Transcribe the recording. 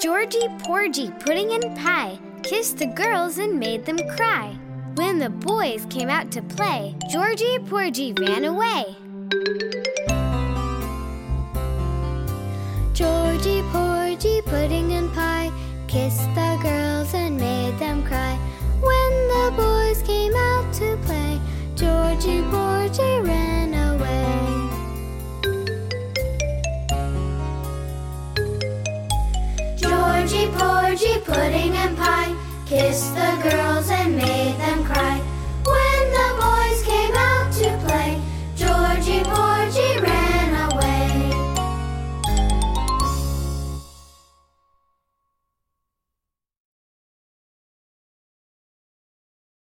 Georgie Porgie Pudding and Pie kissed the girls and made them cry. When the boys came out to play, Georgie Porgie ran away. Georgie Porgie Pudding and Pie kissed the Kiss the girls